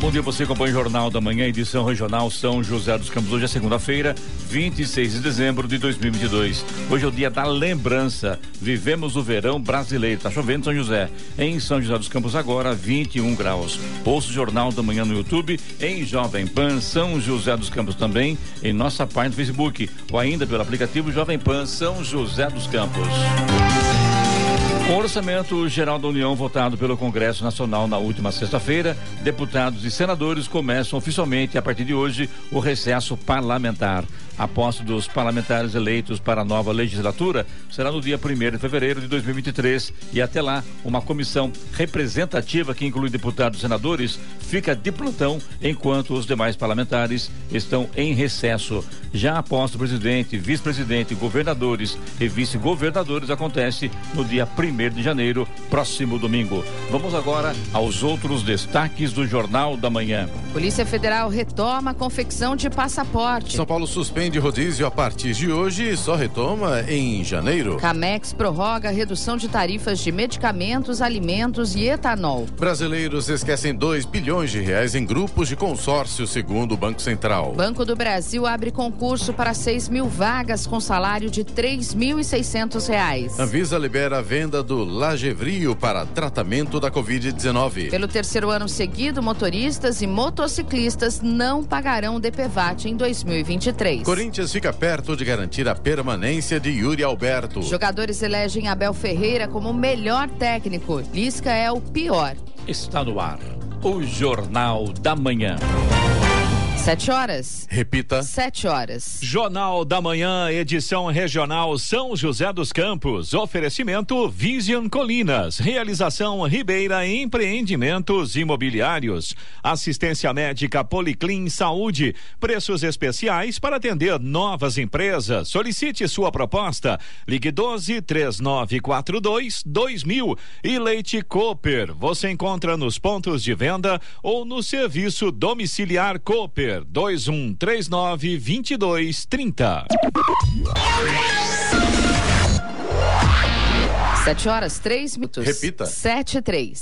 Bom dia. Você acompanha o Jornal da Manhã, edição regional São José dos Campos. Hoje é segunda-feira, 26 de dezembro de 2022. Hoje é o dia da lembrança. Vivemos o verão brasileiro. Tá chovendo em São José. Em São José dos Campos, agora 21 graus. Ouça o Jornal da Manhã no YouTube, em Jovem Pan São José dos Campos também, em nossa página do Facebook, ou ainda pelo aplicativo Jovem Pan São José dos Campos. Com o orçamento geral da União votado pelo Congresso Nacional na última sexta-feira, deputados e senadores começam oficialmente a partir de hoje o recesso parlamentar. A posse dos parlamentares eleitos para a nova legislatura será no dia 1 de fevereiro de 2023 e até lá uma comissão representativa que inclui deputados e senadores fica de plantão enquanto os demais parlamentares estão em recesso. Já a posse do presidente, vice-presidente, governadores e vice-governadores acontece no dia 1 de janeiro, próximo domingo. Vamos agora aos outros destaques do Jornal da Manhã. Polícia Federal retoma a confecção de passaporte. São Paulo suspende rodízio a partir de hoje só retoma em janeiro. Camex prorroga a redução de tarifas de medicamentos, alimentos e etanol. Brasileiros esquecem 2 bilhões de reais em grupos de consórcio, segundo o Banco Central. Banco do Brasil abre concurso para 6 mil vagas com salário de 3.600 reais. Anvisa libera a venda do Lagevrio para tratamento da Covid-19. Pelo terceiro ano seguido, motoristas e motociclistas não pagarão DPVAT em 2023. Corinthians fica perto de garantir a permanência de Yuri Alberto. Jogadores elegem Abel Ferreira como o melhor técnico. Lisca é o pior. Está no ar o Jornal da Manhã. Sete horas. Repita. Sete horas. Jornal da Manhã, edição regional São José dos Campos. Oferecimento Vision Colinas. Realização Ribeira Empreendimentos Imobiliários. Assistência médica Policlin Saúde. Preços especiais para atender novas empresas. Solicite sua proposta. Ligue 12 3942 2000. E Leite Cooper. Você encontra nos pontos de venda ou no serviço domiciliar Cooper. 2139 2230. Sete horas, três minutos. Repita. Sete e três.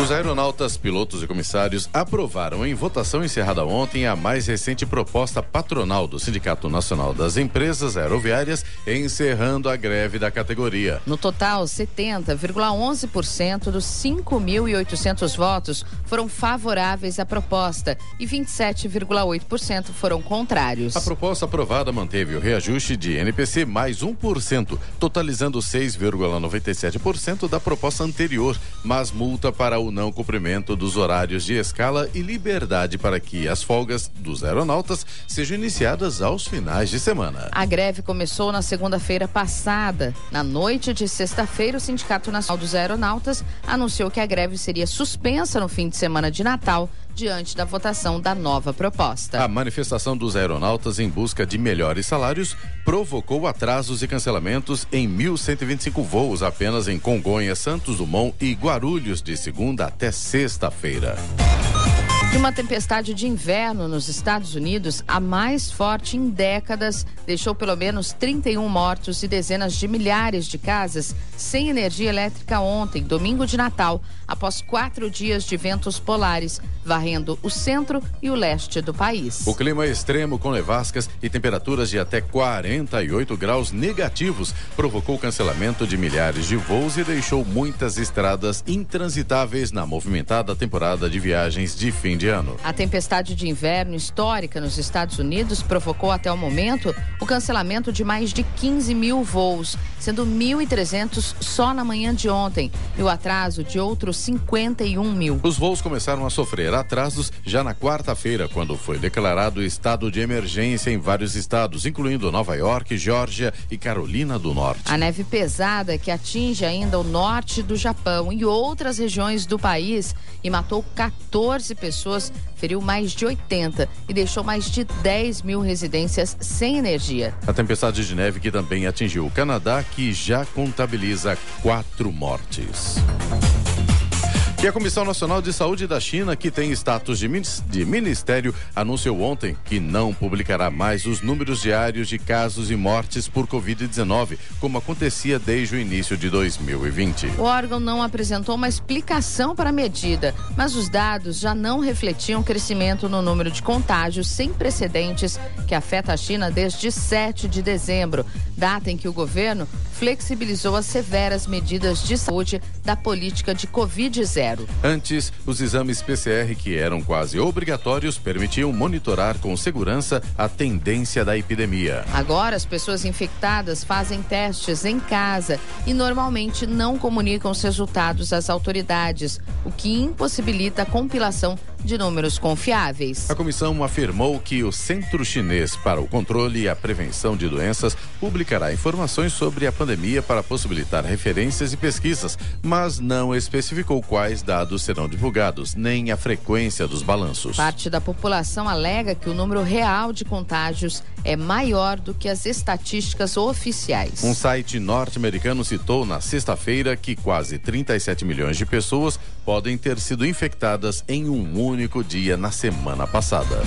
Os aeronautas, pilotos e comissários aprovaram em votação encerrada ontem a mais recente proposta patronal do Sindicato Nacional das Empresas Aeroviárias, encerrando a greve da categoria. No total, 70,11% dos 5.800 votos foram favoráveis à proposta e 27,8% foram contrários. A proposta aprovada manteve o reajuste de NPC mais 1%, totalizando 6,97% da proposta anterior, mas multa para o não cumprimento dos horários de escala e liberdade para que as folgas dos aeronautas sejam iniciadas aos finais de semana. A greve começou na segunda-feira passada. Na noite de sexta-feira, o Sindicato Nacional dos Aeronautas anunciou que a greve seria suspensa no fim de semana de Natal diante da votação da nova proposta. A manifestação dos aeronautas em busca de melhores salários provocou atrasos e cancelamentos em 1.125 voos apenas em Congonhas, Santos Dumont e Guarulhos de segunda até sexta-feira. E uma tempestade de inverno nos Estados Unidos, a mais forte em décadas, deixou pelo menos 31 mortos e dezenas de milhares de casas sem energia elétrica ontem, domingo de Natal, após quatro dias de ventos polares, varrendo o centro e o leste do país. O clima é extremo com nevascas e temperaturas de até 48 graus negativos provocou o cancelamento de milhares de voos e deixou muitas estradas intransitáveis na movimentada temporada de viagens de fim A tempestade de inverno histórica nos Estados Unidos provocou até o momento o cancelamento de mais de 15 mil voos, sendo 1.300 só na manhã de ontem e o atraso de outros 51 mil. Os voos começaram a sofrer atrasos já na quarta-feira, quando foi declarado estado de emergência em vários estados, incluindo Nova York, Geórgia e Carolina do Norte. A neve pesada que atinge ainda o norte do Japão e outras regiões do país e matou 14 pessoas, feriu mais de 80 e deixou mais de 10 mil residências sem energia. A tempestade de neve que também atingiu o Canadá, que já contabiliza quatro mortes. E a Comissão Nacional de Saúde da China, que tem status de, ministério, anunciou ontem que não publicará mais os números diários de casos e mortes por Covid-19, como acontecia desde o início de 2020. O órgão não apresentou uma explicação para a medida, mas os dados já não refletiam crescimento no número de contágios sem precedentes que afeta a China desde 7 de dezembro, data em que o governo flexibilizou as severas medidas de saúde da política de Covid-0. Antes, os exames PCR, que eram quase obrigatórios, permitiam monitorar com segurança a tendência da epidemia. Agora, as pessoas infectadas fazem testes em casa e normalmente não comunicam os resultados às autoridades, o que impossibilita a compilação de números confiáveis. A comissão afirmou que o Centro Chinês para o Controle e a Prevenção de Doenças publicará informações sobre a pandemia para possibilitar referências e pesquisas, mas não especificou quais dados serão divulgados, nem a frequência dos balanços. Parte da população alega que o número real de contágios é maior do que as estatísticas oficiais. Um site norte-americano citou na sexta-feira que quase 37 milhões de pessoas podem ter sido infectadas em um único dia na semana passada.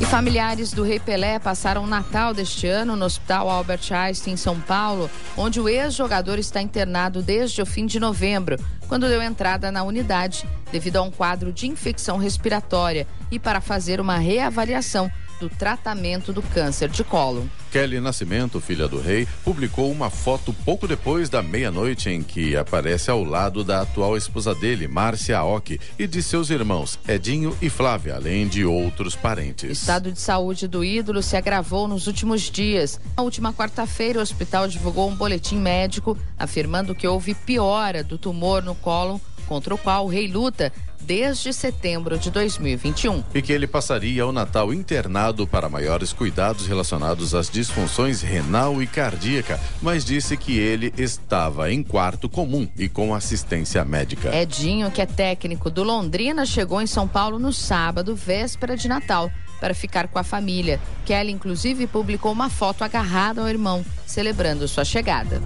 E familiares do Rei Pelé passaram o Natal deste ano no Hospital Albert Einstein, em São Paulo, onde o ex-jogador está internado desde o fim de novembro, quando deu entrada na unidade devido a um quadro de infecção respiratória e para fazer uma reavaliação do tratamento do câncer de colo. Kelly Nascimento, filha do rei, publicou uma foto pouco depois da meia-noite em que aparece ao lado da atual esposa dele, Márcia Aoki, e de seus irmãos, Edinho e Flávia, além de outros parentes. O estado de saúde do ídolo se agravou nos últimos dias. Na última quarta-feira, o hospital divulgou um boletim médico afirmando que houve piora do tumor no colo contra o qual o rei luta desde setembro de 2021. E que ele passaria o Natal internado para maiores cuidados relacionados às disfunções renal e cardíaca, mas disse que ele estava em quarto comum e com assistência médica. Edinho, que é técnico do Londrina, chegou em São Paulo no sábado, véspera de Natal para ficar com a família. Kelly, inclusive, publicou uma foto agarrada ao irmão, celebrando sua chegada.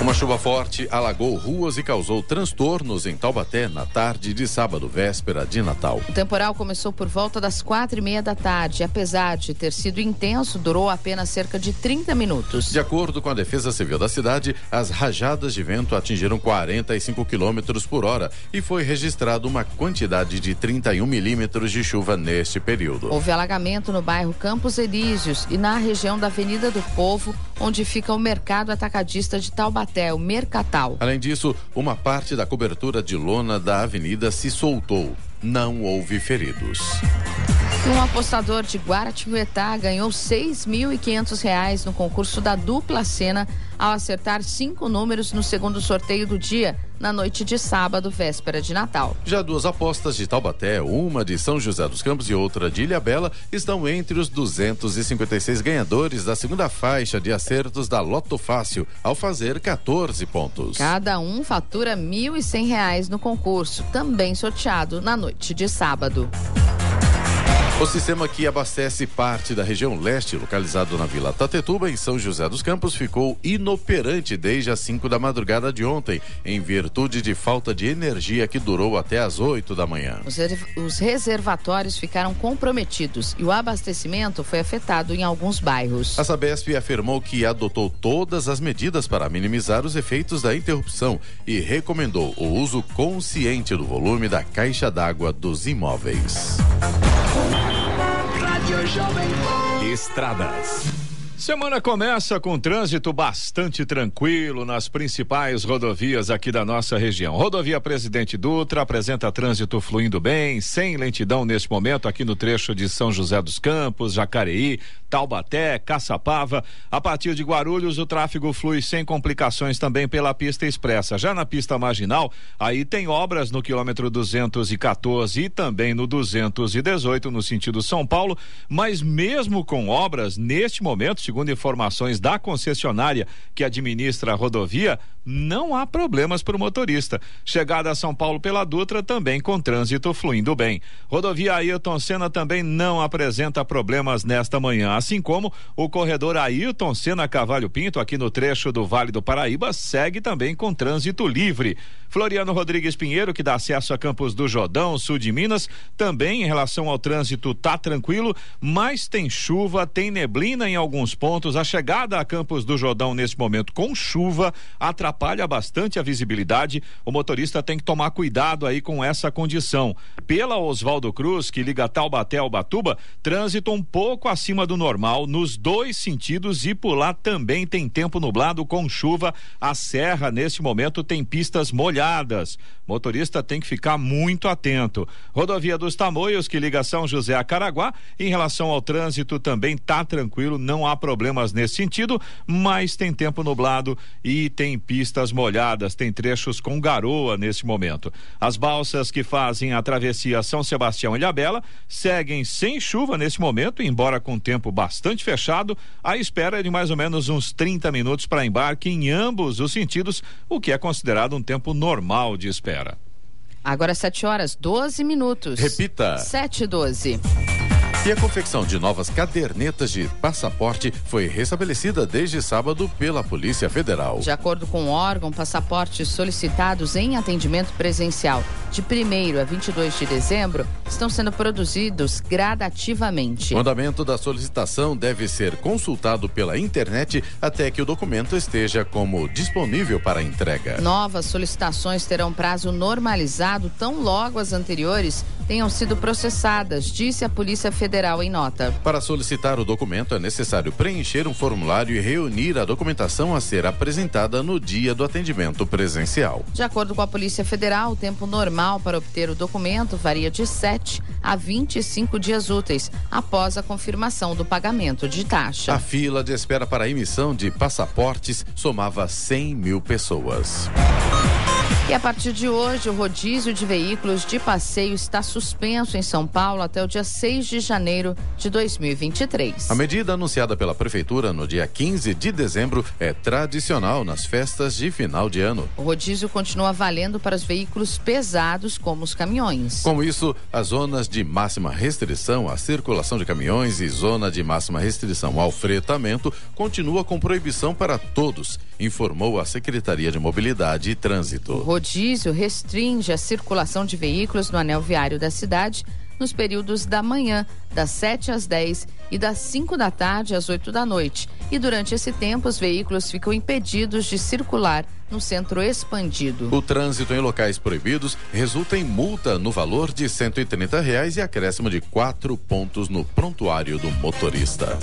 Uma chuva forte alagou ruas e causou transtornos em Taubaté na tarde de sábado, véspera de Natal. O temporal começou por volta das quatro e meia da tarde. Apesar de ter sido intenso, durou apenas cerca de 30 minutos. De acordo com a Defesa Civil da cidade, as rajadas de vento atingiram 45 quilômetros por hora e foi registrado uma quantidade de 31 milímetros de chuva neste período. Houve alagamento no bairro Campos Elíseos e na região da Avenida do Povo, onde fica o mercado atacadista de Taubaté até o Mercatal. Além disso, uma parte da cobertura de lona da avenida se soltou. Não houve feridos. Um apostador de Guaratinguetá ganhou R$ 6.500 no concurso da dupla cena ao acertar cinco números no segundo sorteio do dia, na noite de sábado, véspera de Natal. Já duas apostas de Taubaté, uma de São José dos Campos e outra de Ilhabela, estão entre os 256 ganhadores da segunda faixa de acertos da Loto Fácil, ao fazer 14 pontos. Cada um fatura R$ 1.100 no concurso, também sorteado na noite de sábado. O sistema que abastece parte da região leste, localizado na Vila Tatetuba, em São José dos Campos, ficou inoperante desde as 5 da madrugada de ontem, em virtude de falta de energia que durou até as 8 da manhã. Os, os reservatórios ficaram comprometidos e o abastecimento foi afetado em alguns bairros. A Sabesp afirmou que adotou todas as medidas para minimizar os efeitos da interrupção e recomendou o uso consciente do volume da caixa d'água dos imóveis. Estradas. Semana começa com trânsito bastante tranquilo nas principais rodovias aqui da nossa região. Rodovia Presidente Dutra apresenta trânsito fluindo bem, sem lentidão neste momento aqui no trecho de São José dos Campos, Jacareí, Taubaté, Caçapava. A partir de Guarulhos, o tráfego flui sem complicações também pela pista expressa. Já na pista marginal, aí tem obras no quilômetro 214 e também no 218 no sentido São Paulo, mas mesmo com obras neste momento segundo informações da concessionária que administra a rodovia, não há problemas para o motorista. Chegada a São Paulo pela Dutra também com trânsito fluindo bem. Rodovia Ailton Senna também não apresenta problemas nesta manhã, assim como o corredor Ailton Senna Cavalho Pinto aqui no trecho do Vale do Paraíba segue também com trânsito livre. Floriano Rodrigues Pinheiro, que dá acesso a Campos do Jordão, sul de Minas, também em relação ao trânsito tá tranquilo, mas tem chuva, tem neblina em alguns pontos. A chegada a Campos do Jordão nesse momento com chuva atrapalha bastante a visibilidade. O motorista tem que tomar cuidado aí com essa condição. Pela Oswaldo Cruz, que liga Taubaté ao Batuba, trânsito um pouco acima do normal nos dois sentidos e por lá também tem tempo nublado com chuva. A serra nesse momento tem pistas molhadas molhadas. Motorista tem que ficar muito atento. Rodovia dos Tamoios, que liga São José a Caraguá, em relação ao trânsito também tá tranquilo, não há problemas nesse sentido, mas tem tempo nublado e tem pistas molhadas, tem trechos com garoa nesse momento. As balsas que fazem a travessia São Sebastião e Ilhabela seguem sem chuva nesse momento, embora com tempo bastante fechado, à espera de mais ou menos uns 30 minutos para embarque em ambos os sentidos, o que é considerado um tempo normal de espera. Agora 7 horas 12 minutos. Repita. 7 e 12. E a confecção de novas cadernetas de passaporte foi restabelecida desde sábado pela Polícia Federal. De acordo com o órgão, passaportes solicitados em atendimento presencial de 1 a 22 de dezembro estão sendo produzidos gradativamente. O andamento da solicitação deve ser consultado pela internet até que o documento esteja como disponível para entrega. Novas solicitações terão prazo normalizado tão logo as anteriores tenham sido processadas, disse a Polícia Federal em nota. Para solicitar o documento, é necessário preencher um formulário e reunir a documentação a ser apresentada no dia do atendimento presencial. De acordo com a Polícia Federal, o tempo normal para obter o documento varia de 7 a 25 dias úteis após a confirmação do pagamento de taxa. A fila de espera para a emissão de passaportes somava 100 mil pessoas. E a partir de hoje, o rodízio de veículos de passeio está suspenso em São Paulo até o dia 6 de janeiro de 2023. A medida anunciada pela Prefeitura no dia 15 de dezembro é tradicional nas festas de final de ano. O rodízio continua valendo para os veículos pesados, como os caminhões. Com isso, as zonas de máxima restrição à circulação de caminhões e zona de máxima restrição ao fretamento continua com proibição para todos, informou a Secretaria de Mobilidade e Trânsito. O rodízio restringe a circulação de veículos no anel viário da cidade nos períodos da manhã, das 7 às 10 e das 5 da tarde às 8 da noite. E durante esse tempo, os veículos ficam impedidos de circular no centro expandido. O trânsito em locais proibidos resulta em multa no valor de 130 reais e acréscimo de quatro pontos no prontuário do motorista.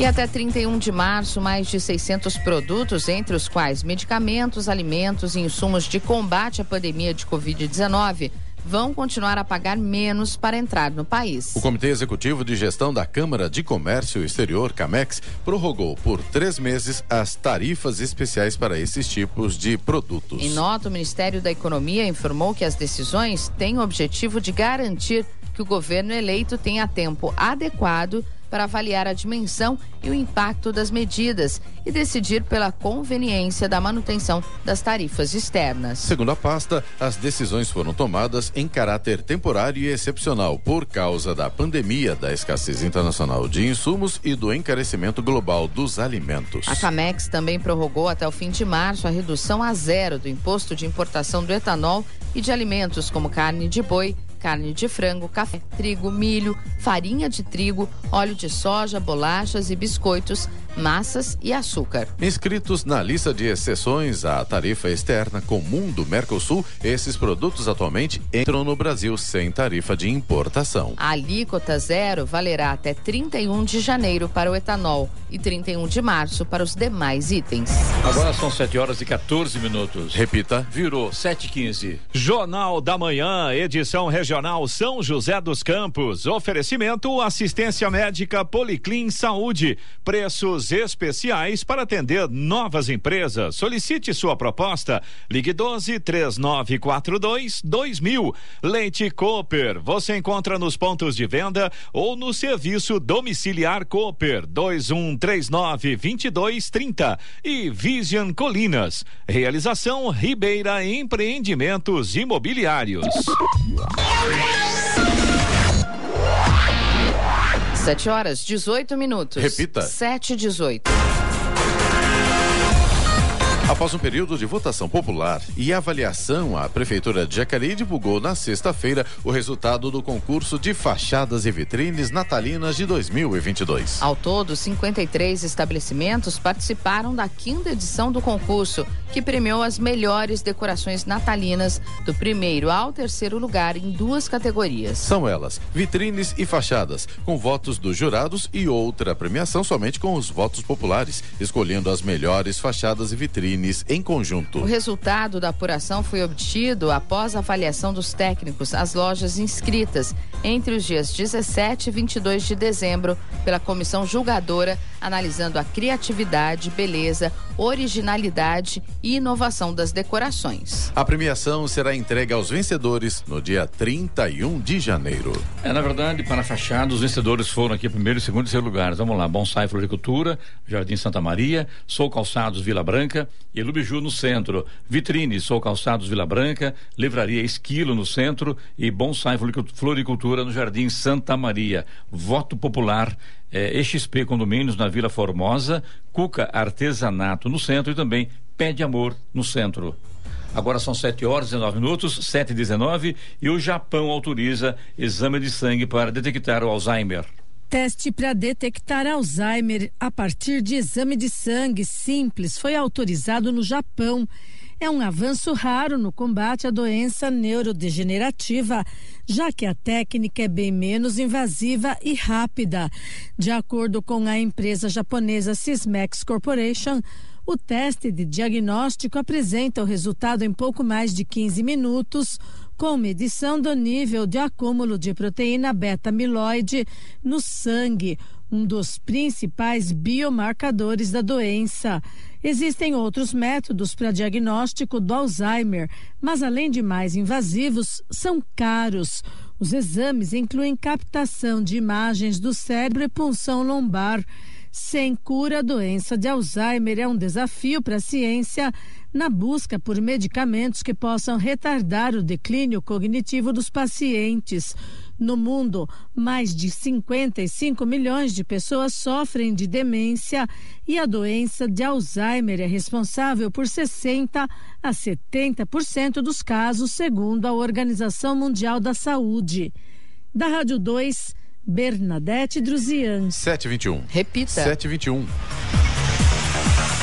E até 31 de março, mais de 600 produtos, entre os quais medicamentos, alimentos e insumos de combate à pandemia de Covid-19, vão continuar a pagar menos para entrar no país. O Comitê Executivo de Gestão da Câmara de Comércio Exterior, CAMEX, prorrogou por três meses as tarifas especiais para esses tipos de produtos. Em nota, o Ministério da Economia informou que as decisões têm o objetivo de garantir que o governo eleito tenha tempo adequado para avaliar a dimensão e o impacto das medidas e decidir pela conveniência da manutenção das tarifas externas. Segundo a pasta, as decisões foram tomadas em caráter temporário e excepcional por causa da pandemia, da escassez internacional de insumos e do encarecimento global dos alimentos. A Camex também prorrogou até o fim de março a redução a zero do imposto de importação do etanol e de alimentos como carne de boi, carne de frango, café, trigo, milho, farinha de trigo, óleo de soja, bolachas e biscoitos, massas e açúcar. Inscritos na lista de exceções à tarifa externa comum do Mercosul, esses produtos atualmente entram no Brasil sem tarifa de importação. A alíquota zero valerá até 31 de janeiro para o etanol e 31 de março para os demais itens. Agora são 7 horas e 14 minutos. Repita. Virou 7 15 Jornal da Manhã, edição regional São José dos Campos. Oferecimento assistência médica Policlin Saúde. Preços preços especiais para atender novas empresas. Solicite sua proposta. Ligue 12 3942 2000. Leite Cooper. Você encontra nos pontos de venda ou no serviço domiciliar Cooper 2139 2230 e Vision Colinas. Realização Ribeira Empreendimentos Imobiliários. Sete horas, 18 minutos. Repita. Sete 18. Após um período de votação popular e avaliação, a Prefeitura de Jacareí divulgou na sexta-feira o resultado do concurso de fachadas e vitrines natalinas de 2022. Ao todo, 53 estabelecimentos participaram da quinta edição do concurso, que premiou as melhores decorações natalinas do primeiro ao terceiro lugar em duas categorias. São elas vitrines e fachadas, com votos dos jurados e outra premiação somente com os votos populares, escolhendo as melhores fachadas e vitrines em conjunto. O resultado da apuração foi obtido após a avaliação dos técnicos às lojas inscritas entre os dias 17 e 22 de dezembro pela comissão julgadora, analisando a criatividade, beleza, originalidade e inovação das decorações. A premiação será entregue aos vencedores no dia 31 de janeiro. É, na verdade, para a fachada, os vencedores foram aqui primeiro, segundo e terceiro lugares. Vamos lá, Bonsai Floricultura, Jardim Santa Maria, Sou Calçados Vila Branca e Lubiju no centro. Vitrine, Sou Calçados Vila Branca, Livraria Esquilo no centro e Bonsai Floricultura no Jardim Santa Maria. Voto popular é, EXP Condomínios na Vila Formosa, Cuca Artesanato no centro e também Pé de Amor no centro. Agora são 7 horas e 19 minutos, 7 e 19 e o Japão autoriza exame de sangue para detectar o Alzheimer. Teste para detectar Alzheimer a partir de exame de sangue simples foi autorizado no Japão é um avanço raro no combate à doença neurodegenerativa, já que a técnica é bem menos invasiva e rápida. De acordo com a empresa japonesa Sysmex Corporation, o teste de diagnóstico apresenta o resultado em pouco mais de 15 minutos, com medição do nível de acúmulo de proteína beta-amiloide no sangue, um dos principais biomarcadores da doença. Existem outros métodos para diagnóstico do Alzheimer, mas além de mais invasivos, são caros. Os exames incluem captação de imagens do cérebro e punção lombar. Sem cura, a doença de Alzheimer é um desafio para a ciência na busca por medicamentos que possam retardar o declínio cognitivo dos pacientes. No mundo, mais de 55 milhões de pessoas sofrem de demência e a doença de Alzheimer é responsável por 60 a 70% dos casos, segundo a Organização Mundial da Saúde. Da Rádio 2, Bernadette Druzian. 721. Repita. 721.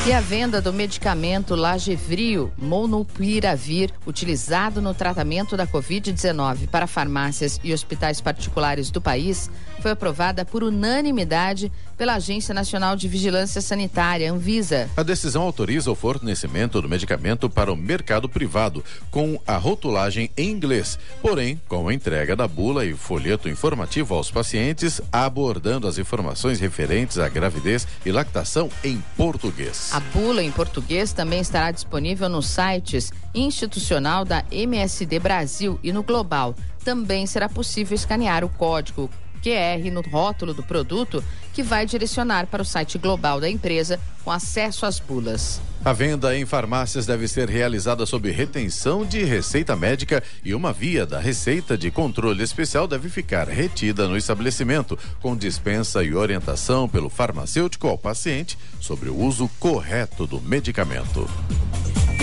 E a venda do medicamento Lagevrio Monopiravir, utilizado no tratamento da Covid-19 para farmácias e hospitais particulares do país, foi aprovada por unanimidade pela Agência Nacional de Vigilância Sanitária, Anvisa. A decisão autoriza o fornecimento do medicamento para o mercado privado, com a rotulagem em inglês, porém, com a entrega da bula e folheto informativo aos pacientes, abordando as informações referentes à gravidez e lactação em português. A bula em português também estará disponível nos sites institucional da MSD Brasil e no Global. Também será possível escanear o código QR no rótulo do produto, que vai direcionar para o site global da empresa com acesso às bulas. A venda em farmácias deve ser realizada sob retenção de receita médica e uma via da receita de controle especial deve ficar retida no estabelecimento, com dispensa e orientação pelo farmacêutico ao paciente sobre o uso correto do medicamento.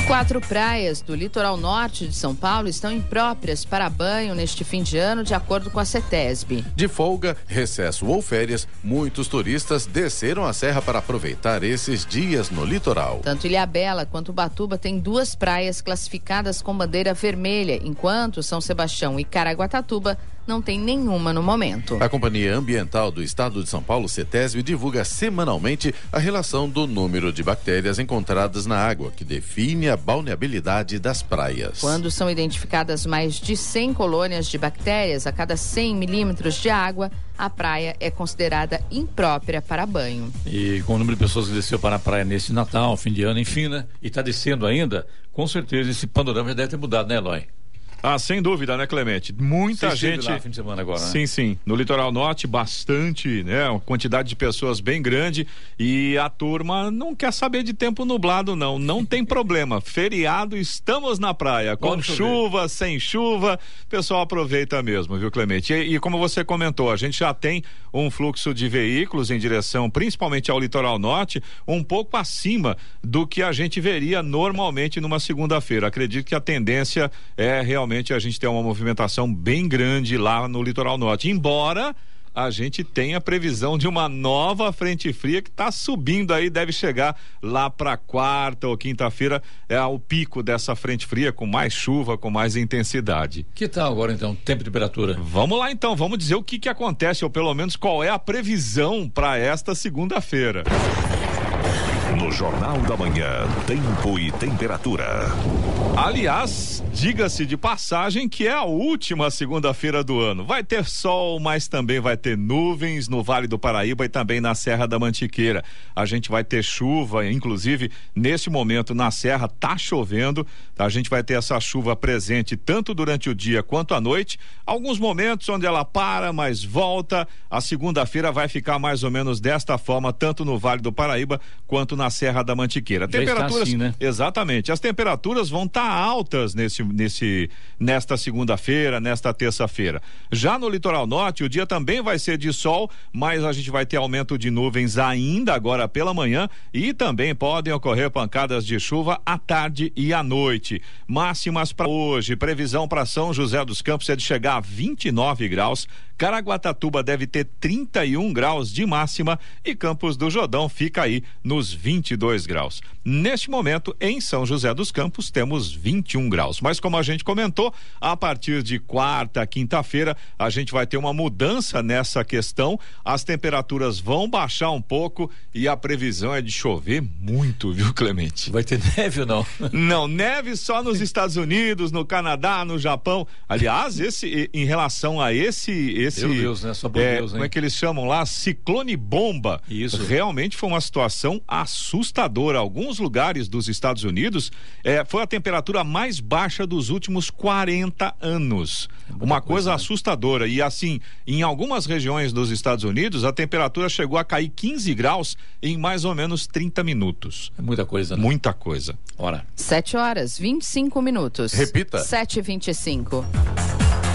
Quatro praias do litoral norte de São Paulo estão impróprias para banho neste fim de ano, de acordo com a CETESB. De folga, recesso ou férias, muitos turistas desceram a serra para aproveitar esses dias no litoral. Tanto Ilhabela quanto Batuba têm duas praias classificadas com bandeira vermelha, enquanto São Sebastião e Caraguatatuba não tem nenhuma no momento. A Companhia Ambiental do Estado de São Paulo, CETESB, divulga semanalmente a relação do número de bactérias encontradas na água, que define a balneabilidade das praias. Quando são identificadas mais de 100 colônias de bactérias a cada 100 milímetros de água, a praia é considerada imprópria para banho. E com o número de pessoas que desceu para a praia nesse Natal, fim de ano, enfim, né? E está descendo ainda, com certeza esse panorama já deve ter mudado, né, Eloy? Ah, sem dúvida, né, Clemente? Muita Você gente. Lá, fim de semana agora, né? Sim, sim. No litoral norte, bastante, né? Uma quantidade de pessoas bem grande e a turma não quer saber de tempo nublado, não. Não tem problema. Feriado, estamos na praia. Com Pode chuva, sem chuva, o pessoal aproveita mesmo, viu, Clemente? E, e como você comentou, a gente já tem um fluxo de veículos em direção, principalmente ao litoral norte, um pouco acima do que a gente veria normalmente numa segunda-feira. Acredito que a tendência é realmente realmente a gente tem uma movimentação bem grande lá no litoral norte. Embora a gente tenha previsão de uma nova frente fria que está subindo aí, deve chegar lá para quarta ou quinta-feira, é o pico dessa frente fria com mais chuva, com mais intensidade. Que tal agora então, tempo e temperatura? Vamos lá então, vamos dizer o que que acontece ou pelo menos qual é a previsão para esta segunda-feira. No Jornal da Manhã, tempo e temperatura. Aliás, diga-se de passagem que é a última segunda-feira do ano. Vai ter sol, mas também vai ter nuvens no Vale do Paraíba e também na Serra da Mantiqueira. A gente vai ter chuva, inclusive nesse momento na Serra tá chovendo. A gente vai ter essa chuva presente tanto durante o dia quanto à noite. Alguns momentos onde ela para, mas volta. A segunda-feira vai ficar mais ou menos desta forma, tanto no Vale do Paraíba quanto na Serra da Mantiqueira. Já Temperaturas, assim, né? exatamente. As temperaturas vão estar tá altas nesse, nesse, nesta segunda-feira, nesta terça-feira. Já no litoral norte, o dia também vai ser de sol, mas a gente vai ter aumento de nuvens ainda agora pela manhã e também podem ocorrer pancadas de chuva à tarde e à noite. Máximas para hoje, previsão para São José dos Campos é de chegar a 29 graus. Caraguatatuba deve ter 31 graus de máxima e Campos do Jordão fica aí nos 22 graus. Neste momento, em São José dos Campos, temos 21 graus. Mas como a gente comentou, a partir de quarta, quinta-feira, a gente vai ter uma mudança nessa questão. As temperaturas vão baixar um pouco e a previsão é de chover muito, viu, Clemente? Vai ter neve ou não? Não, neve só nos Estados Unidos, no Canadá, no Japão. Aliás, esse em relação a esse esse Meu Deus, né? Só por é, Deus, hein? como é que eles chamam lá? Ciclone bomba. Isso. Realmente foi uma situação assustadora. Alguns lugares dos Estados Unidos é, foi a temperatura mais baixa dos últimos 40 anos. uma coisa, coisa, né? assustadora. E assim, em algumas regiões dos Estados Unidos, a temperatura chegou a cair 15 graus em mais ou menos 30 minutos. É muita coisa, né? Muita coisa. Ora. 7 horas, 25 minutos. Repita. 7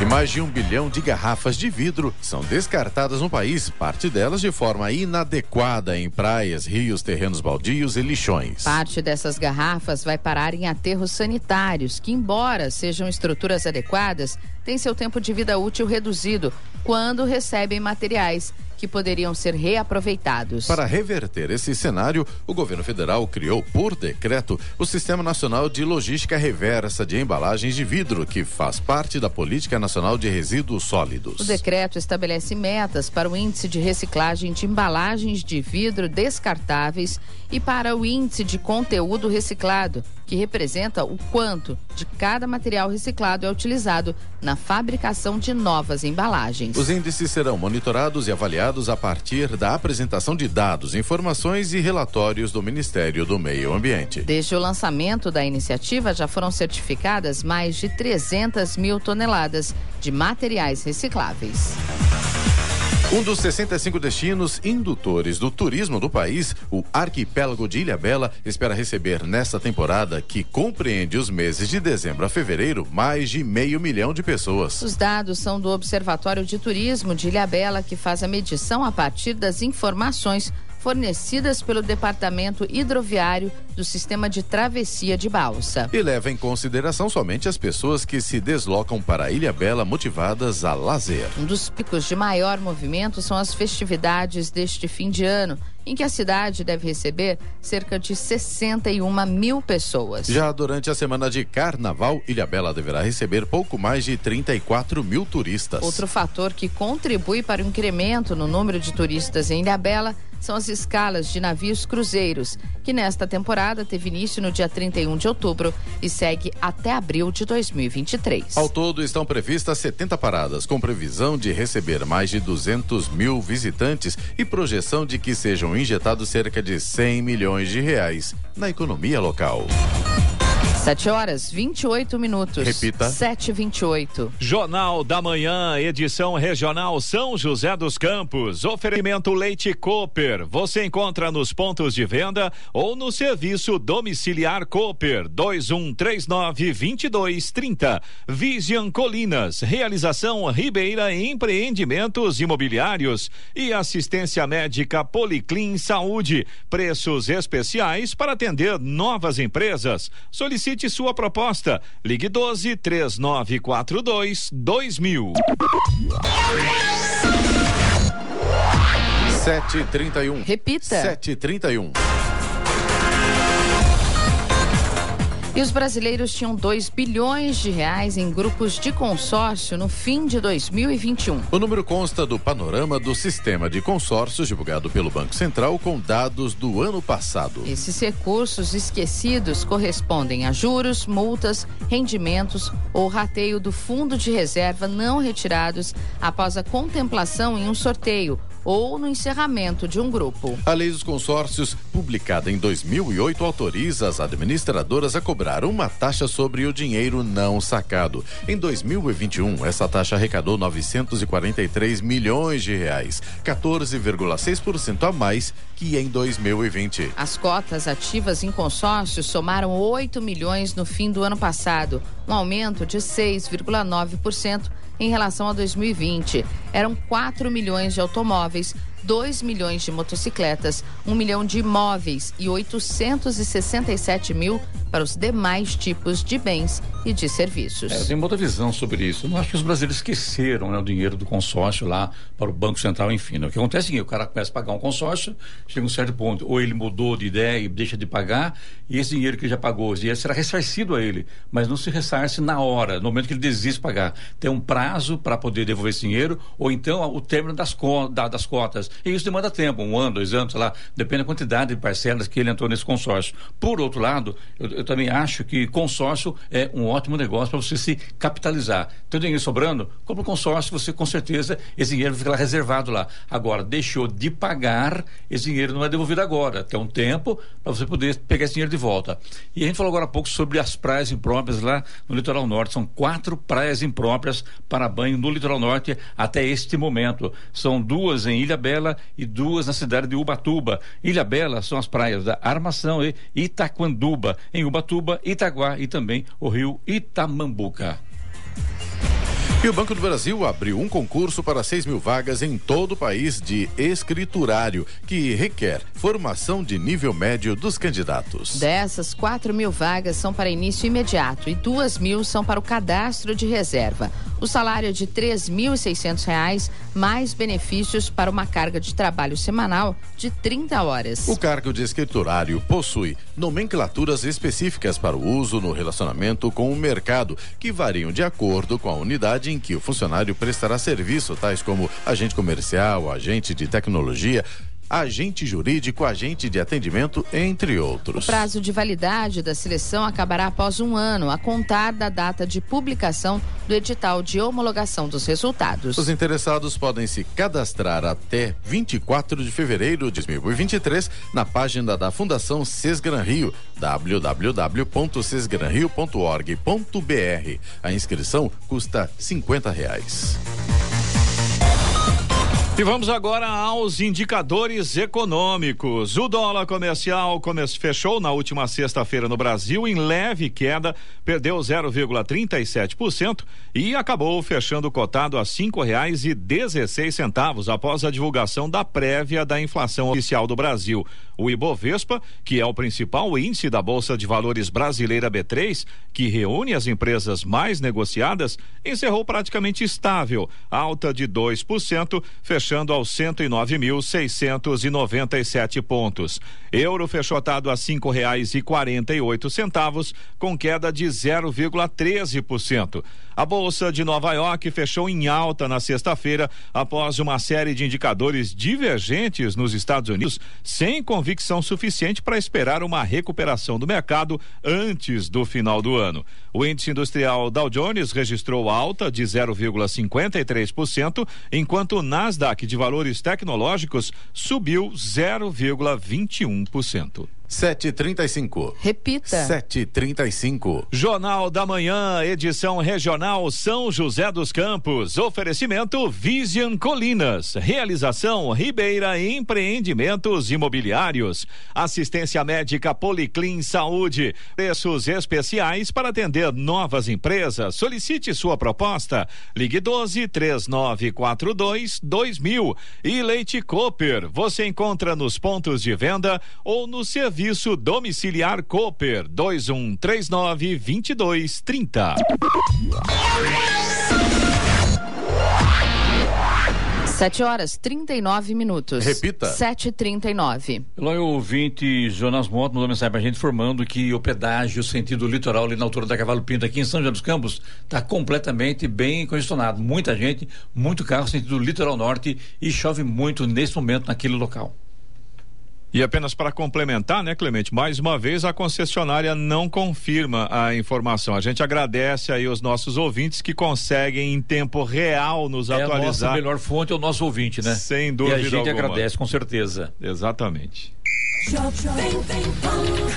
e 25 mais de um bilhão de garrafas de vidro são descartadas no país, parte delas de forma inadequada em praias, rios, terrenos baldios e lixões. Parte dessas garrafas vai parar em aterros sanitários, que, embora sejam estruturas adequadas, têm seu tempo de vida útil reduzido quando recebem materiais que poderiam ser reaproveitados. Para reverter esse cenário, o governo federal criou, por decreto, o Sistema Nacional de Logística Reversa de Embalagens de Vidro, que faz parte da Política Nacional de Resíduos Sólidos. O decreto estabelece metas para o índice de reciclagem de embalagens de vidro descartáveis e para o índice de conteúdo reciclado, que representa o quanto de cada material reciclado é utilizado na fabricação de novas embalagens. Os índices serão monitorados e avaliados a partir da apresentação de dados, informações e relatórios do Ministério do Meio Ambiente. Desde o lançamento da iniciativa, já foram certificadas mais de 300 mil toneladas de materiais recicláveis. Um dos 65 destinos indutores do turismo do país, o arquipélago de Ilhabela, espera receber nesta temporada, que compreende os meses de dezembro a fevereiro, mais de meio milhão de pessoas. Os dados são do Observatório de Turismo de Ilhabela, que faz a medição a partir das informações fornecidas pelo Departamento Hidroviário do Sistema de Travessia de Balsa. E leva em consideração somente as pessoas que se deslocam para Ilha Bela motivadas a lazer. Um dos picos de maior movimento são as festividades deste fim de ano em que a cidade deve receber cerca de 61 mil pessoas. Já durante a semana de carnaval, Ilhabela deverá receber pouco mais de 34 mil turistas. Outro fator que contribui para o incremento no número de turistas em Ilhabela são as escalas de navios cruzeiros, que nesta temporada teve início no dia 31 de outubro e segue até abril de 2023. Ao todo, estão previstas 70 paradas, com previsão de receber mais de 200 mil visitantes e projeção de que sejam injetados cerca de 100 milhões de reais na economia local. 7 horas 28 minutos. Repita. 7 e 28 Jornal da Manhã, edição regional São José dos Campos. Oferecimento Leite Cooper. Você encontra nos pontos de venda ou no serviço domiciliar Cooper 2139 2230. Vision Colinas. Realização Ribeira Empreendimentos Imobiliários e assistência médica Policlin Saúde. Preços especiais para atender novas empresas. Solicite Solicite sua proposta. Ligue 12 3942 2000. 731. Repita. 731. E os brasileiros tinham 2 bilhões de reais em grupos de consórcio no fim de 2021. O número consta do panorama do sistema de consórcios divulgado pelo Banco Central com dados do ano passado. Esses recursos esquecidos correspondem a juros, multas, rendimentos ou rateio do fundo de reserva não retirados após a contemplação em um sorteio ou no encerramento de um grupo. A Lei dos Consórcios, publicada em 2008, autoriza as administradoras a cobrar uma taxa sobre o dinheiro não sacado. Em 2021, essa taxa arrecadou 943 milhões de reais, 14,6% a mais que em 2020. As cotas ativas em consórcios somaram 8 milhões no fim do ano passado, um aumento de 6,9% em relação a 2020. Eram 4 milhões de automóveis 2 milhões de motocicletas, 1 milhão de imóveis e 867 mil para os demais tipos de bens e de serviços. É, eu tenho outra visão sobre isso. Não acho que os brasileiros esqueceram né, o dinheiro do consórcio lá para o Banco Central, enfim. Né? O que acontece é que o cara começa a pagar um consórcio, chega um certo ponto, ou ele mudou de ideia e deixa de pagar, e esse dinheiro que ele já pagou, esse será ressarcido a ele, mas não se ressarce na hora, no momento que ele desiste de pagar. Tem um prazo para poder devolver esse dinheiro, ou então o término das, co da, das cotas. E isso demanda tempo, um ano, dois anos, sei lá, depende da quantidade de parcelas que ele entrou nesse consórcio. Por outro lado, eu, eu também acho que consórcio é um ótimo negócio para você se capitalizar. Tem dinheiro sobrando? Compra um consórcio, você com certeza, esse dinheiro fica lá reservado lá. Agora, deixou de pagar, esse dinheiro não é devolvido agora. Tem um tempo para você poder pegar esse dinheiro de volta. E a gente falou agora há pouco sobre as praias impróprias lá no litoral norte. São quatro praias impróprias para banho no litoral norte até este momento. São duas em Ilha Bela e duas na cidade de Ubatuba. Ilha Bela são as praias da Armação e Itaquanduba. Em Ubatuba, Itaguá e também o rio Itamambuca. E o Banco do Brasil abriu um concurso para 6 mil vagas em todo o país de escriturário, que requer formação de nível médio dos candidatos. Dessas, 4 mil vagas são para início imediato e 2 mil são para o cadastro de reserva. O salário é de R$ 3.600, mais benefícios para uma carga de trabalho semanal de 30 horas. O cargo de escriturário possui nomenclaturas específicas para o uso no relacionamento com o mercado, que variam de acordo com a unidade em que o funcionário prestará serviço, tais como agente comercial, agente de tecnologia, agente jurídico, agente de atendimento, entre outros. O prazo de validade da seleção acabará após um ano, a contar da data de publicação do edital de homologação dos resultados. Os interessados podem se cadastrar até 24 de fevereiro de 2023 na página da Fundação Sesgran Rio, www.sesgranrio.org.br. A inscrição custa 50 reais. E vamos agora aos indicadores econômicos. O dólar comercial come fechou na última sexta-feira no Brasil em leve queda, perdeu 0,37% e acabou fechando cotado a cinco reais e dezesseis centavos após a divulgação da prévia da inflação oficial do Brasil. O Ibovespa, que é o principal índice da Bolsa de Valores brasileira B3, que reúne as empresas mais negociadas, encerrou praticamente estável, alta de 2%, fechou fechando aos 109.697 pontos. Euro fechou atado a cinco reais e quarenta e oito centavos, com queda de 0,13%. A bolsa de Nova York fechou em alta na sexta-feira após uma série de indicadores divergentes nos Estados Unidos, sem convicção suficiente para esperar uma recuperação do mercado antes do final do ano. O índice industrial Dow Jones registrou alta de 0,53%, enquanto o Nasdaq de valores tecnológicos subiu 0,21%. 7h35. Repita. 7h35. Jornal da Manhã, edição regional São José dos Campos. Oferecimento Vision Colinas. Realização Ribeira Empreendimentos Imobiliários. Assistência médica Policlin Saúde. Preços especiais para atender novas empresas. Solicite sua proposta. Ligue 12 3942 2000. E Leite Cooper. Você encontra nos pontos de venda ou no serviço Serviço Domiciliar Cooper 2139 2230. Sete horas trinta e nove minutos. Repita. Sete trinta e nove. Lá o ouvinte Jonas Moto mandou mensagem pra gente informando que o pedágio sentido litoral ali na altura da Cavalo Pinto aqui em São José dos Campos está completamente bem congestionado. Muita gente, muito carro sentido litoral norte e chove muito nesse momento naquele local. E apenas para complementar, né, Clemente? Mais uma vez a concessionária não confirma a informação. A gente agradece aí os nossos ouvintes que conseguem em tempo real nos é atualizar. A nossa melhor fonte é o nosso ouvinte, né? Sem dúvida. E a gente alguma. agradece, com certeza. Exatamente.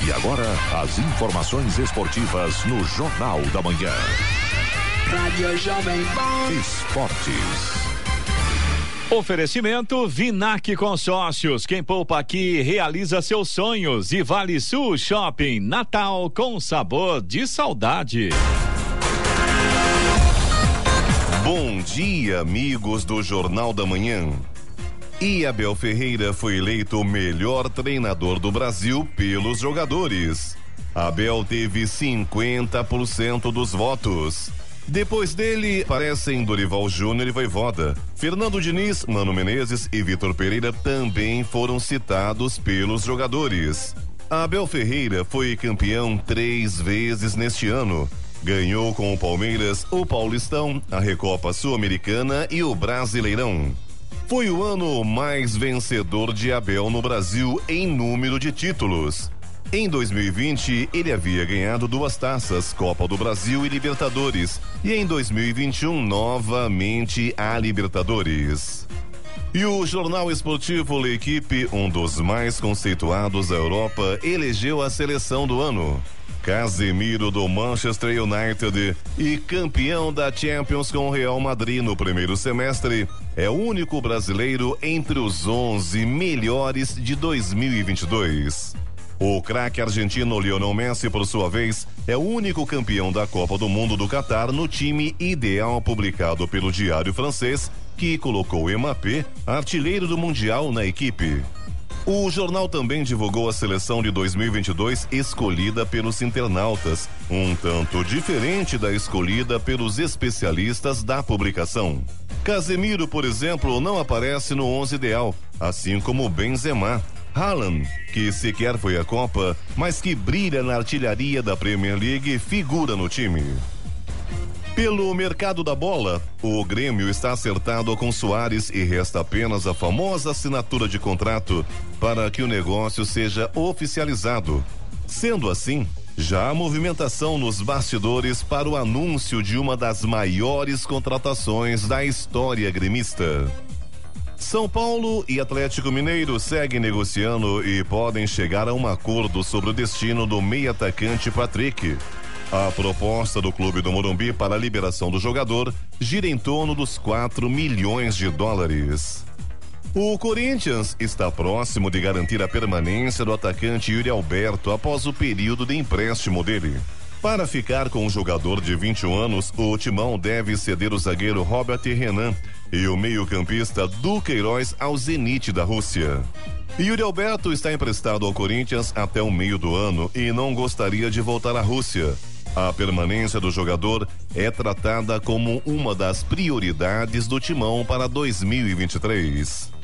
E agora, as informações esportivas no Jornal da Manhã. Rádio Jovem Pan. Esportes. Oferecimento Vinac Consórcios. Quem poupa aqui realiza seus sonhos. E Vale Sul Shopping. Natal com sabor de saudade. Bom dia, amigos do Jornal da Manhã. E Abel Ferreira foi eleito o melhor treinador do Brasil pelos jogadores. Abel teve 50% dos votos. Depois dele, aparecem Dorival Júnior e Voivoda. Fernando Diniz, Mano Menezes e Vitor Pereira também foram citados pelos jogadores. Abel Ferreira foi campeão três vezes neste ano. Ganhou com o Palmeiras o Paulistão, a Recopa Sul-Americana e o Brasileirão. Foi o ano mais vencedor de Abel no Brasil em número de títulos. Em 2020, ele havia ganhado duas taças, Copa do Brasil e Libertadores. E em 2021, novamente a Libertadores. E o jornal esportivo L'Equipe, um dos mais conceituados da Europa, elegeu a seleção do ano. Casemiro do Manchester United e campeão da Champions com o Real Madrid no primeiro semestre, é o único brasileiro entre os 11 melhores de 2022. O craque argentino Lionel Messi, por sua vez, é o único campeão da Copa do Mundo do Catar no time ideal publicado pelo Diário Francês, que colocou Mbappé, artilheiro do Mundial, na equipe. O jornal também divulgou a seleção de 2022 escolhida pelos internautas, um tanto diferente da escolhida pelos especialistas da publicação. Casemiro, por exemplo, não aparece no 11 ideal, assim como Benzema, Haaland, que sequer foi à Copa, mas que brilha na artilharia da Premier League, figura no time. Pelo mercado da bola, o Grêmio está acertado com Soares e resta apenas a famosa assinatura de contrato para que o negócio seja oficializado. Sendo assim, já há movimentação nos bastidores para o anúncio de uma das maiores contratações da história gremista. São Paulo e Atlético Mineiro seguem negociando e podem chegar a um acordo sobre o destino do meio atacante Patrick. A proposta do clube do Morumbi para a liberação do jogador gira em torno dos 4 milhões de dólares. O Corinthians está próximo de garantir a permanência do atacante Yuri Alberto após o período de empréstimo dele. Para ficar com o jogador de 21 anos, o Timão deve ceder o zagueiro Robert Renan e o meio-campista Duqueiroz ao Zenit da Rússia. Yuri Alberto está emprestado ao Corinthians até o meio do ano e não gostaria de voltar à Rússia. A permanência do jogador é tratada como uma das prioridades do timão para 2023.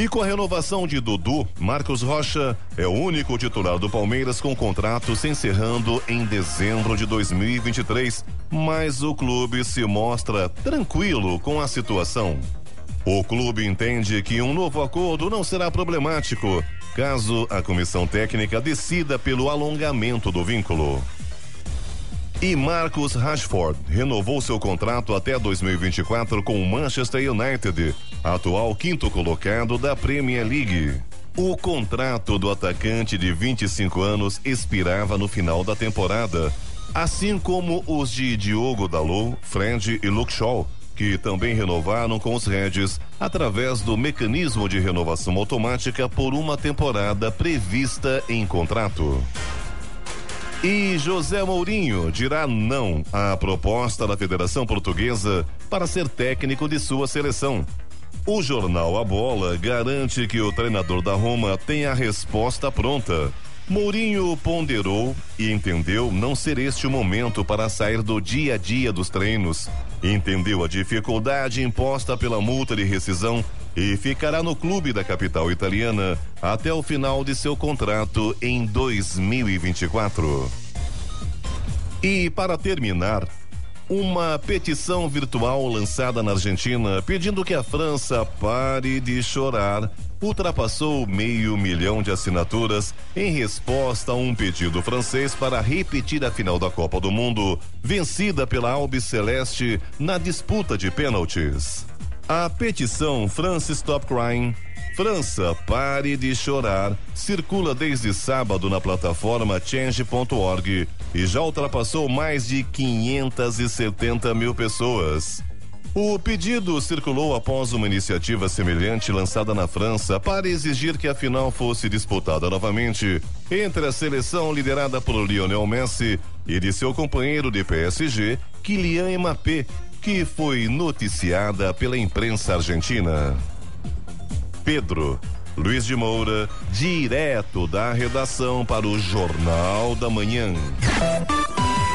E com a renovação de Dudu, Marcos Rocha é o único titular do Palmeiras com contrato se encerrando em dezembro de 2023. Mas o clube se mostra tranquilo com a situação. O clube entende que um novo acordo não será problemático caso a comissão técnica decida pelo alongamento do vínculo. E Marcus Rashford renovou seu contrato até 2024 com o Manchester United, atual quinto colocado da Premier League. O contrato do atacante de 25 anos expirava no final da temporada, assim como os de Diogo Dalot, Fred e Luke Shaw, que também renovaram com os Reds através do mecanismo de renovação automática por uma temporada prevista em contrato. E José Mourinho dirá não à proposta da Federação Portuguesa para ser técnico de sua seleção. O jornal A Bola garante que o treinador da Roma tem a resposta pronta. Mourinho ponderou e entendeu não ser este o momento para sair do dia a dia dos treinos. Entendeu a dificuldade imposta pela multa de rescisão e ficará no clube da capital italiana até o final de seu contrato em 2024. E para terminar, uma petição virtual lançada na Argentina pedindo que a França pare de chorar ultrapassou meio milhão de assinaturas em resposta a um pedido francês para repetir a final da Copa do Mundo, vencida pela Albi Celeste na disputa de pênaltis. A petição France Stop Crying França, pare de chorar. Circula desde sábado na plataforma change.org e já ultrapassou mais de 570 mil pessoas. O pedido circulou após uma iniciativa semelhante lançada na França para exigir que a final fosse disputada novamente entre a seleção liderada por Lionel Messi e de seu companheiro de PSG, Kylian Mbappé, que foi noticiada pela imprensa argentina. Pedro Luiz de Moura, direto da redação para o Jornal da Manhã.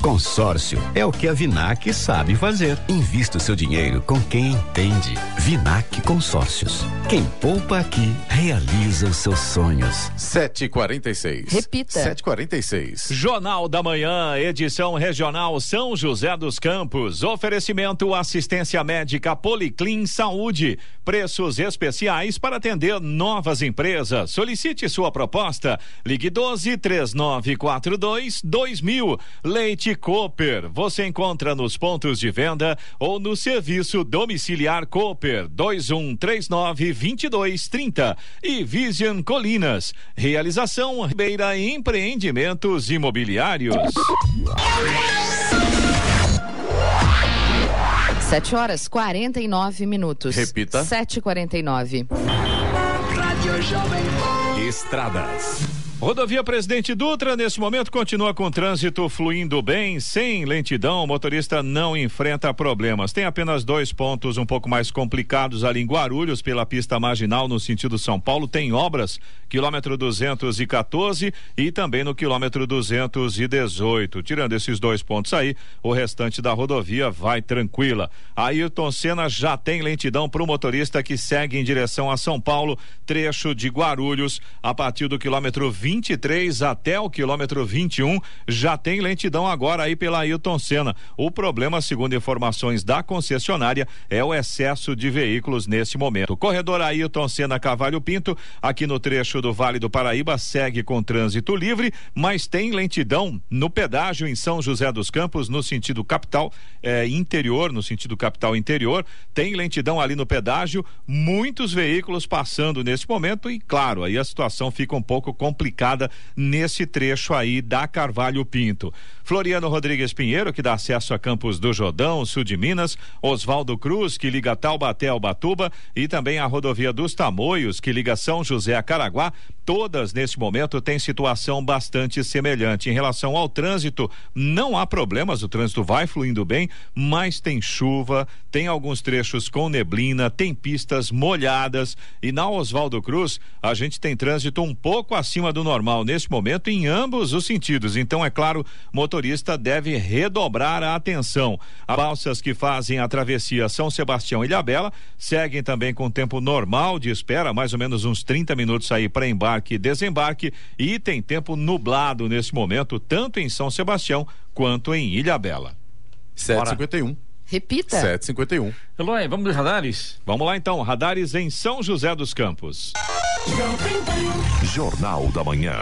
consórcio é o que a Vinac sabe fazer. Invista o seu dinheiro com quem entende. Vinac Consórcios. Quem poupa aqui realiza os seus sonhos. 746. Repita. 746. Jornal da Manhã, edição regional São José dos Campos. Oferecimento assistência médica Policlin Saúde. Preços especiais para atender novas empresas. Solicite sua proposta. Ligue 12 3942 2000. Leite Cooper. Você encontra nos pontos de venda ou no serviço domiciliar Cooper 2139 2230 e Vision Colinas. Realização Ribeira Empreendimentos Imobiliários. Sete horas quarenta e nove minutos. Repita. Sete e quarenta e nove. Rádio Jovem Pan. Estradas. Rodovia Presidente Dutra, nesse momento, continua com trânsito fluindo bem, sem lentidão. O motorista não enfrenta problemas. Tem apenas dois pontos um pouco mais complicados ali em Guarulhos, pela pista marginal, no sentido São Paulo. Tem obras, quilômetro 214 e também no quilômetro 218. Tirando esses dois pontos aí, o restante da rodovia vai tranquila. Ayrton Senna já tem lentidão para o motorista que segue em direção a São Paulo, trecho de Guarulhos, a partir do quilômetro 20. 23 até o quilômetro 21 já tem lentidão agora aí pela Ailton Senna. O problema, segundo informações da concessionária, é o excesso de veículos neste momento. Corredor Ailton Senna Cavalho Pinto, aqui no trecho do Vale do Paraíba, segue com trânsito livre, mas tem lentidão no pedágio em São José dos Campos, no sentido capital eh, interior, no sentido capital interior. Tem lentidão ali no pedágio, muitos veículos passando nesse momento e, claro, aí a situação fica um pouco complicada nesse trecho aí da Carvalho Pinto. Floriano Rodrigues Pinheiro, que dá acesso a Campos do Jordão, sul de Minas, Oswaldo Cruz, que liga Taubaté ao Batuba, e também a rodovia dos Tamoios, que liga São José a Caraguá, todas neste momento têm situação bastante semelhante. Em relação ao trânsito, não há problemas, o trânsito vai fluindo bem, mas tem chuva, tem alguns trechos com neblina, tem pistas molhadas e na Oswaldo Cruz a gente tem trânsito um pouco acima do normal neste momento em ambos os sentidos. Então, é claro, motorista deve redobrar a atenção. As balsas que fazem a travessia São Sebastião e Ilhabela seguem também com tempo normal de espera, mais ou menos uns 30 minutos aí para embarque e desembarque e tem tempo nublado nesse momento, tanto em São Sebastião quanto em Ilhabela. 751. Repita. 751. Eloy, vamos dos radares? Vamos lá então, radares em São José dos Campos. Jornal da Manhã.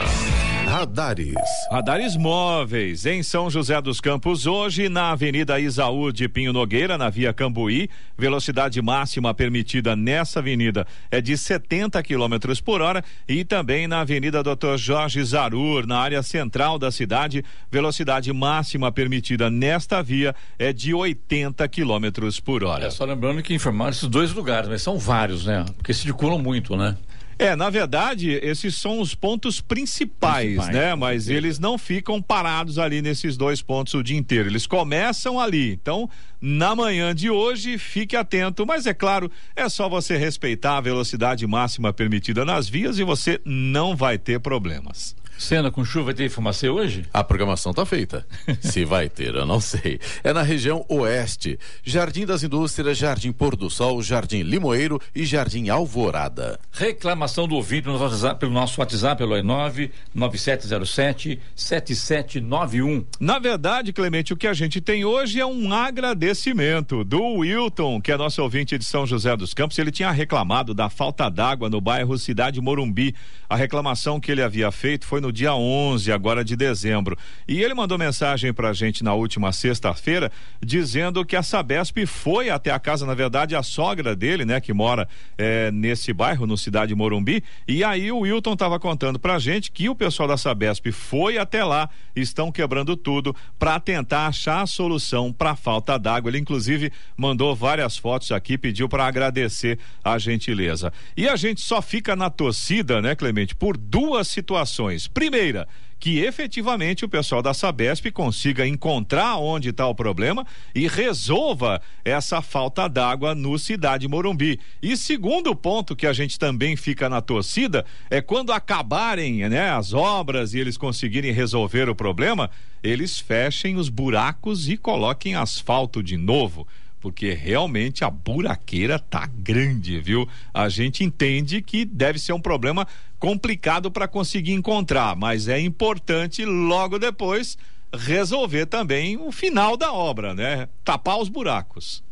Radares. Radares móveis em São José dos Campos, hoje na Avenida Isaú de Pinho Nogueira, na via Cambuí. Velocidade máxima permitida nessa avenida é de 70 km por hora. E também na Avenida Dr. Jorge Zarur, na área central da cidade, velocidade máxima permitida nesta via é de 80 km por hora. É, só lembrando que informaram esses dois lugares, mas são vários, né? Porque circulam muito, né? É, na verdade, esses são os pontos principais, principais né? Mas eles não ficam parados ali nesses dois pontos o dia inteiro. Eles começam ali. Então, na manhã de hoje, fique atento. Mas é claro, é só você respeitar a velocidade máxima permitida nas vias e você não vai ter problemas. Cena com chuva vai ter informação hoje? A programação está feita. Se vai ter, eu não sei. É na região oeste. Jardim das Indústrias, Jardim Pôr do Sol, Jardim Limoeiro e Jardim Alvorada. Reclamação do ouvinte pelo nosso WhatsApp, pelo nosso WhatsApp, pelo 99707 7791. Na verdade, Clemente, o que a gente tem hoje é um agradecimento do Wilton, que é nosso ouvinte de São José dos Campos. Ele tinha reclamado da falta d'água no bairro Cidade Morumbi. A reclamação que ele havia feito foi no no dia 11 agora de dezembro. E ele mandou mensagem para a gente na última sexta-feira dizendo que a Sabesp foi até a casa, na verdade, a sogra dele, né, que mora é, nesse bairro, no Cidade Morumbi. E aí o Wilton estava contando para a gente que o pessoal da Sabesp foi até lá, estão quebrando tudo para tentar achar a solução para falta d'água. Ele inclusive mandou várias fotos aqui, pediu para agradecer a gentileza. E a gente só fica na torcida, né, Clemente, por duas situações. Primeira, que efetivamente o pessoal da Sabesp consiga encontrar onde está o problema e resolva essa falta d'água no Cidade Morumbi. E segundo ponto que a gente também fica na torcida é quando acabarem né, as obras e eles conseguirem resolver o problema, eles fechem os buracos e coloquem asfalto de novo porque realmente a buraqueira tá grande, viu? A gente entende que deve ser um problema complicado para conseguir encontrar, mas é importante logo depois resolver também o final da obra, né? Tapar os buracos.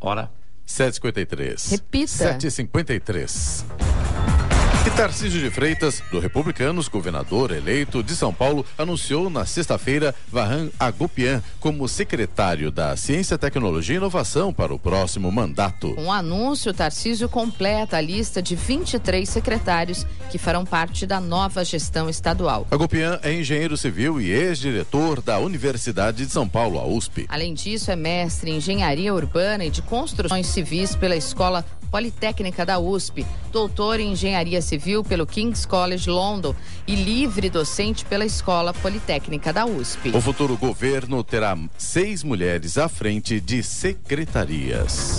Hora 753. Repita. 753. E Tarcísio de Freitas, do Republicanos, governador eleito de São Paulo, anunciou na sexta-feira Varran Agopian como secretário da Ciência, Tecnologia e Inovação para o próximo mandato. Com o anúncio, Tarcísio completa a lista de 23 secretários que farão parte da nova gestão estadual. Agopian é engenheiro civil e ex-diretor da Universidade de São Paulo, a USP. Além disso, é mestre em engenharia urbana e de construções civis pela Escola Politécnica da USP, doutor em Engenharia Civil pelo King's College London e livre docente pela Escola Politécnica da USP. O futuro governo terá seis mulheres à frente de secretarias.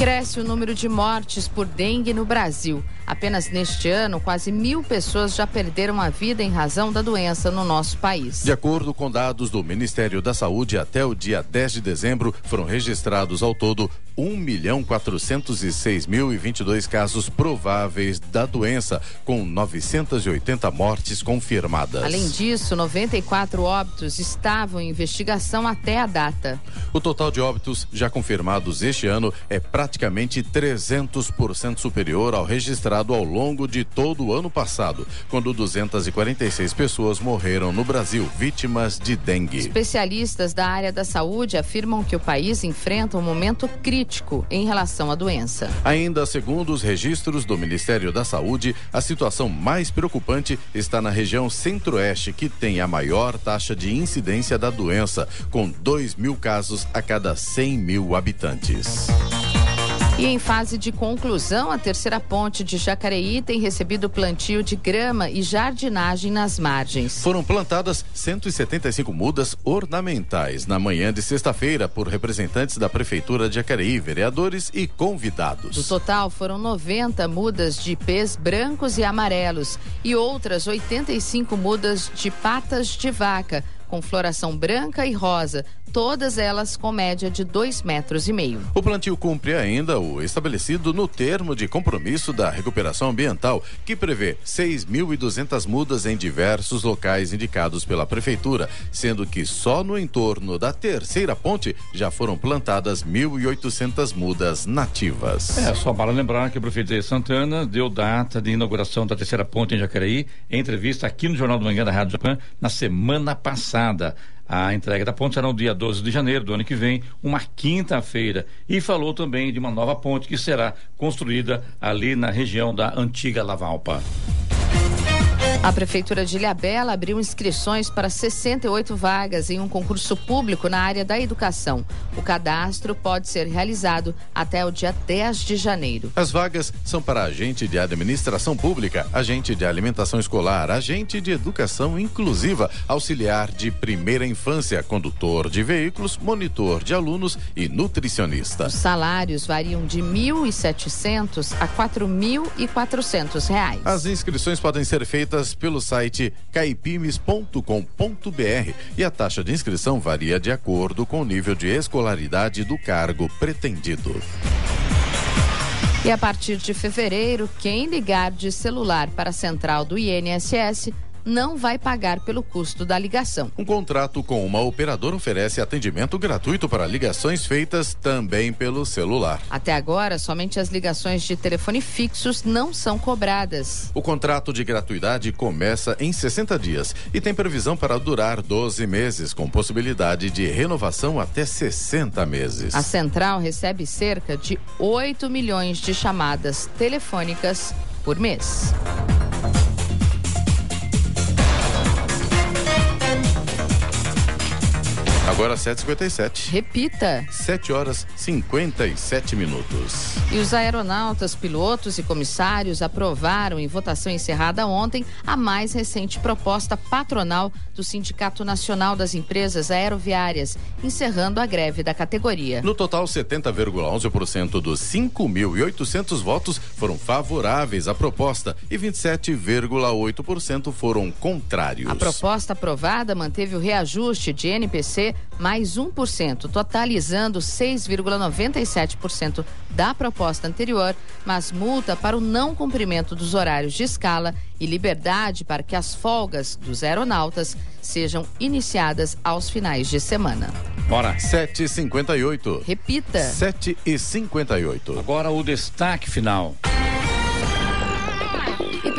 Cresce o número de mortes por dengue no Brasil. Apenas neste ano, quase mil pessoas já perderam a vida em razão da doença no nosso país. De acordo com dados do Ministério da Saúde, até o dia 10 de dezembro foram registrados ao todo 1 milhão 406 mil e 22 casos prováveis da doença, com 980 mortes confirmadas. Além disso, 94 óbitos estavam em investigação até a data. O total de óbitos já confirmados este ano é praticamente praticamente 300% superior ao registrado ao longo de todo o ano passado, quando 246 pessoas morreram no Brasil vítimas de dengue. Especialistas da área da saúde afirmam que o país enfrenta um momento crítico em relação à doença. Ainda segundo os registros do Ministério da Saúde, a situação mais preocupante está na região centro-oeste, que tem a maior taxa de incidência da doença, com 2 mil casos a cada 100 mil habitantes. E em fase de conclusão, a terceira ponte de Jacareí tem recebido plantio de grama e jardinagem nas margens. Foram plantadas 175 mudas ornamentais na manhã de sexta-feira por representantes da Prefeitura de Jacareí, vereadores e convidados. No total, foram 90 mudas de pés brancos e amarelos e outras 85 mudas de patas de vaca com floração branca e rosa, todas elas com média de dois metros e meio. O plantio cumpre ainda o estabelecido no termo de compromisso da recuperação ambiental, que prevê 6.200 mudas em diversos locais indicados pela prefeitura, sendo que só no entorno da terceira ponte já foram plantadas 1.800 mudas nativas. É, só para lembrar que o prefeito de Santana deu data de inauguração da terceira ponte em Jacareí, em entrevista aqui no Jornal do Manhã da Rádio Japan, na semana passada passada. A entrega da ponte será no dia 12 de janeiro do ano que vem, uma quinta-feira. E falou também de uma nova ponte que será construída ali na região da antiga Lavalpa. A Prefeitura de Ilhabela abriu inscrições para 68 vagas em um concurso público na área da educação. O cadastro pode ser realizado até o dia 10 de janeiro. As vagas são para agente de administração pública, agente de alimentação escolar, agente de educação inclusiva, auxiliar de primeira infância, condutor de veículos, monitor de alunos e nutricionista. Os salários variam de R$ 1.700 a 4.400 reais. As inscrições podem ser feitas pelo site caipimes.com.br e a taxa de inscrição varia de acordo com o nível de escolaridade do cargo pretendido. E a partir de fevereiro, quem ligar de celular para a central do INSS não vai pagar pelo custo da ligação. Um contrato com uma operadora oferece atendimento gratuito para ligações feitas também pelo celular. Até agora, somente as ligações de telefone fixos não são cobradas. O contrato de gratuidade começa em 60 dias e tem previsão para durar 12 meses, com possibilidade de renovação até 60 meses. A central recebe cerca de 8 milhões de chamadas telefônicas por mês. Agora 7h57. Repita. 7 horas 57 minutos. E os aeronautas, pilotos e comissários aprovaram em votação encerrada ontem a mais recente proposta patronal do Sindicato Nacional das Empresas Aeroviárias, encerrando a greve da categoria. No total, 70,11% dos 5.800 votos foram favoráveis à proposta e 27,8% foram contrários. A proposta aprovada manteve o reajuste de NPC mais 1%, totalizando 6,97% da proposta anterior, mas multa para o não cumprimento dos horários de escala e liberdade para que as folgas dos aeronautas sejam iniciadas aos finais de semana. Bora. 7h58. Repita. 7h58. Agora o destaque final.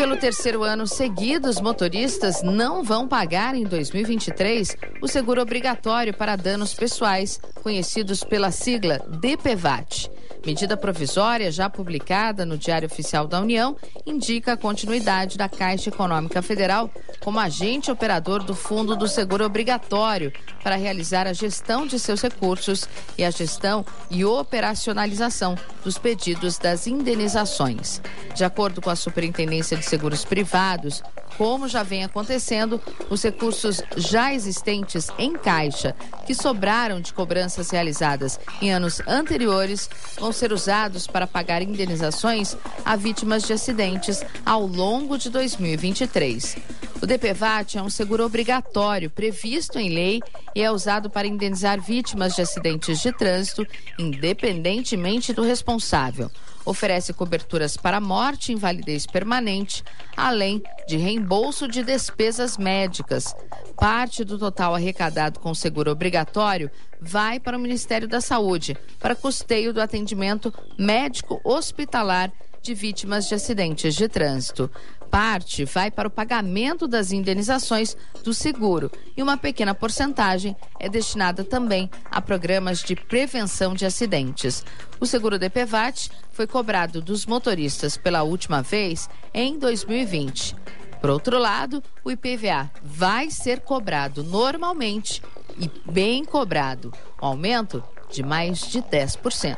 Pelo terceiro ano seguido, os motoristas não vão pagar em 2023 o seguro obrigatório para danos pessoais, conhecidos pela sigla DPVAT. Medida provisória já publicada no Diário Oficial da União indica a continuidade da Caixa Econômica Federal como agente operador do Fundo do Seguro Obrigatório para realizar a gestão de seus recursos e a gestão e operacionalização dos pedidos das indenizações. De acordo com a Superintendência de Seguros Privados, como já vem acontecendo, os recursos já existentes em caixa, que sobraram de cobranças realizadas em anos anteriores, vão ser usados para pagar indenizações a vítimas de acidentes ao longo de 2023. O DPVAT é um seguro obrigatório previsto em lei e é usado para indenizar vítimas de acidentes de trânsito, independentemente do responsável. Oferece coberturas para morte e invalidez permanente, além de reembolso de despesas médicas. Parte do total arrecadado com seguro obrigatório vai para o Ministério da Saúde, para custeio do atendimento médico hospitalar de vítimas de acidentes de trânsito. Parte vai para o pagamento das indenizações do seguro e uma pequena porcentagem é destinada também a programas de prevenção de acidentes. O seguro DPVAT foi cobrado dos motoristas pela última vez em 2020. Por outro lado, o IPVA vai ser cobrado normalmente e bem cobrado, um aumento de mais de 10%.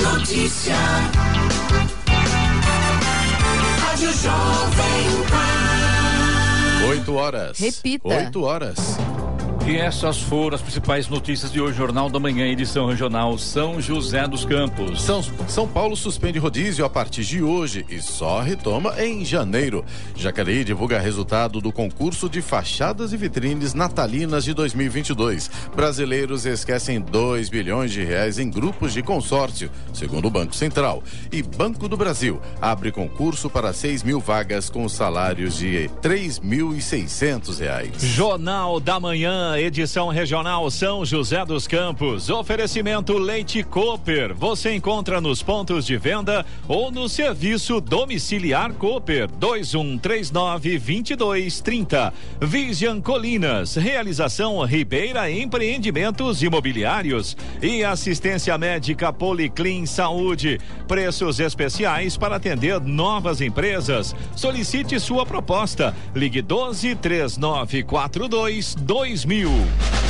Notícia. Rádio Jovem Pan. 8 horas. Repita. 8 horas. E essas foram as principais notícias de hoje, Jornal da Manhã, edição regional São José dos Campos. São, São Paulo suspende rodízio a partir de hoje e só retoma em janeiro. Jacareí divulga resultado do concurso de fachadas e vitrines natalinas de 2022. Brasileiros esquecem 2 bilhões de reais em grupos de consórcio, segundo o Banco Central. E Banco do Brasil abre concurso para 6 mil vagas com salários de 3.600 reais. Jornal da Manhã, edição regional São José dos Campos. Oferecimento Leite Cooper. Você encontra nos pontos de venda ou no serviço domiciliar Cooper 2139 2230. Vision Colinas. Realização Ribeira Empreendimentos Imobiliários e assistência médica Policlin Saúde. Preços especiais para atender novas empresas. Solicite sua proposta. Ligue 12 3942 2000. Brasil.